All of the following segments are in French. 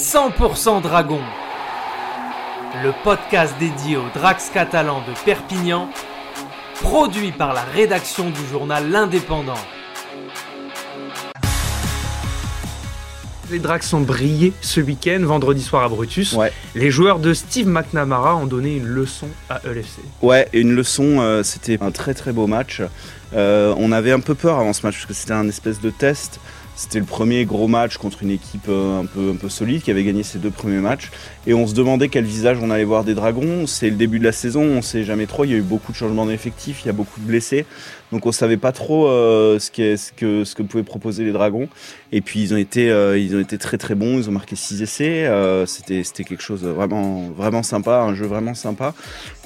100% Dragon, le podcast dédié aux Drax catalans de Perpignan, produit par la rédaction du journal L'Indépendant. Les Drax ont brillé ce week-end, vendredi soir à Brutus. Ouais. Les joueurs de Steve McNamara ont donné une leçon à E LFC. Ouais, et une leçon, euh, c'était un très très beau match. Euh, on avait un peu peur avant ce match parce que c'était un espèce de test. C'était le premier gros match contre une équipe euh, un peu, un peu solide qui avait gagné ses deux premiers matchs. Et on se demandait quel visage on allait voir des Dragons. C'est le début de la saison, on sait jamais trop. Il y a eu beaucoup de changements d'effectifs, il y a beaucoup de blessés. Donc on savait pas trop euh, ce, que, ce que pouvaient proposer les Dragons. Et puis ils ont été, euh, ils ont été très très bons. Ils ont marqué 6 essais. C'était, c'était quelque chose vraiment, vraiment sympa, un jeu vraiment sympa.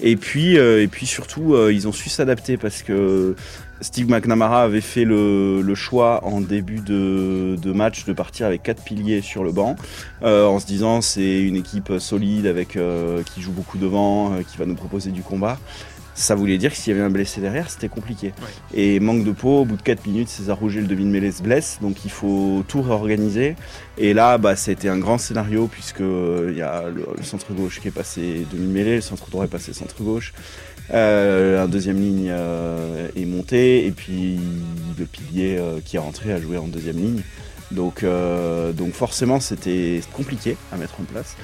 Et puis, et puis surtout, ils ont su s'adapter parce que Steve McNamara avait fait le, le choix en début de, de match de partir avec quatre piliers sur le banc, euh, en se disant c'est une équipe solide avec euh, qui joue beaucoup devant, euh, qui va nous proposer du combat. Ça voulait dire que s'il y avait un blessé derrière, c'était compliqué. Et manque de peau, au bout de 4 minutes, César Rouget, le demi-mêlée, se blesse, donc il faut tout réorganiser. Et là, bah, a été un grand scénario, puisque euh, il y a le, le centre gauche qui est passé demi-mêlée, le centre droit est passé centre gauche. Euh, un deuxième ligne euh, est monté et puis le pilier euh, qui est rentré a joué en deuxième ligne. Donc, donc forcément c'était compliqué à mettre en place.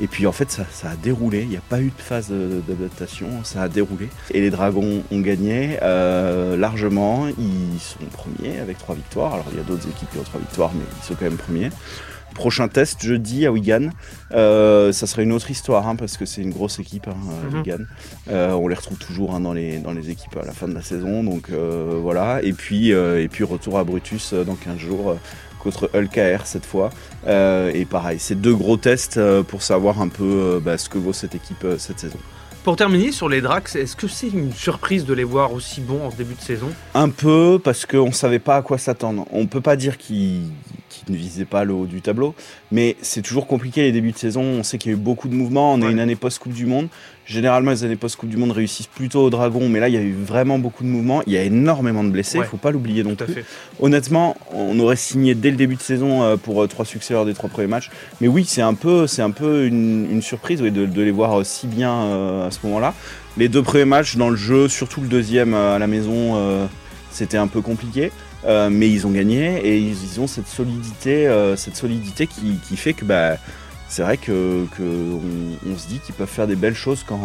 Et puis en fait ça, ça a déroulé, il n'y a pas eu de phase d'adaptation, ça a déroulé. Et les Dragons ont gagné largement, ils sont premiers avec trois victoires. Alors il y a d'autres équipes qui ont trois victoires mais ils sont quand même premiers. Prochain test jeudi à Wigan. Euh, ça sera une autre histoire hein, parce que c'est une grosse équipe, hein, euh, Mhm. Wigan. Euh, on les retrouve toujours hein, dans, les, dans les équipes à la fin de la saison. Donc euh, voilà. Et puis, et puis retour à Brutus dans 15 jours contre Hull KR cette fois. Et pareil, c'est deux gros tests pour savoir un peu bah, ce que vaut cette équipe cette saison. Pour terminer sur les Drax, est-ce que c'est une surprise de les voir aussi bons en début de saison? Un peu parce qu'on ne savait pas à quoi s'attendre. On peut pas dire qu'ils qu'ils ne visaient pas le haut du tableau, mais c'est toujours compliqué les débuts de saison. On sait qu'il y a eu beaucoup de mouvements. On est une année post-Coupe du Monde. Généralement, les années post-Coupe du Monde réussissent plutôt aux Dragons, mais là, il y a eu vraiment beaucoup de mouvements. Il y a énormément de blessés, il Ouais. faut pas l'oublier non plus. fait. Honnêtement, on aurait signé dès le début de saison euh, pour euh, trois succès lors des trois premiers matchs. Mais oui, c'est un peu, c'est un peu une, une surprise oui, de, de les voir euh, si bien à ce moment-là. Les deux premiers matchs dans le jeu, surtout le deuxième à la maison, c'était un peu compliqué. Euh, mais ils ont gagné et ils, ont cette solidité, euh, qui, fait que bah, c'est vrai que, se dit qu'ils peuvent faire des belles choses quand,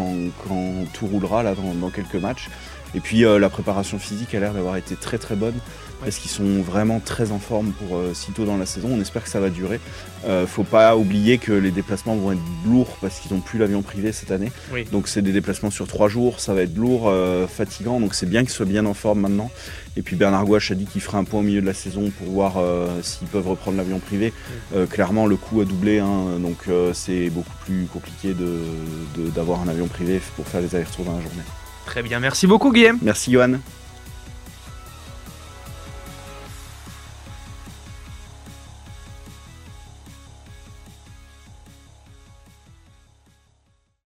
tout roulera dans quelques matchs. Et puis euh, la préparation physique a l'air d'avoir été très très bonne parce qu'ils sont vraiment très en forme pour euh, si tôt dans la saison. On espère que ça va durer. Euh, faut pas oublier que les déplacements vont être lourds parce qu'ils n'ont plus l'avion privé cette année. Oui. Donc c'est des déplacements sur trois jours, ça va être lourd, euh, fatigant. Donc c'est bien qu'ils soient bien en forme maintenant. Et puis Bernard Gouache a dit qu'il ferait un point au milieu de la saison pour voir s'ils peuvent reprendre l'avion privé. Clairement le coût a doublé, hein, donc c'est beaucoup plus compliqué de- de- d'avoir un avion privé pour faire les allers-retours dans la journée. Très bien, merci beaucoup Guillaume. Merci Johan.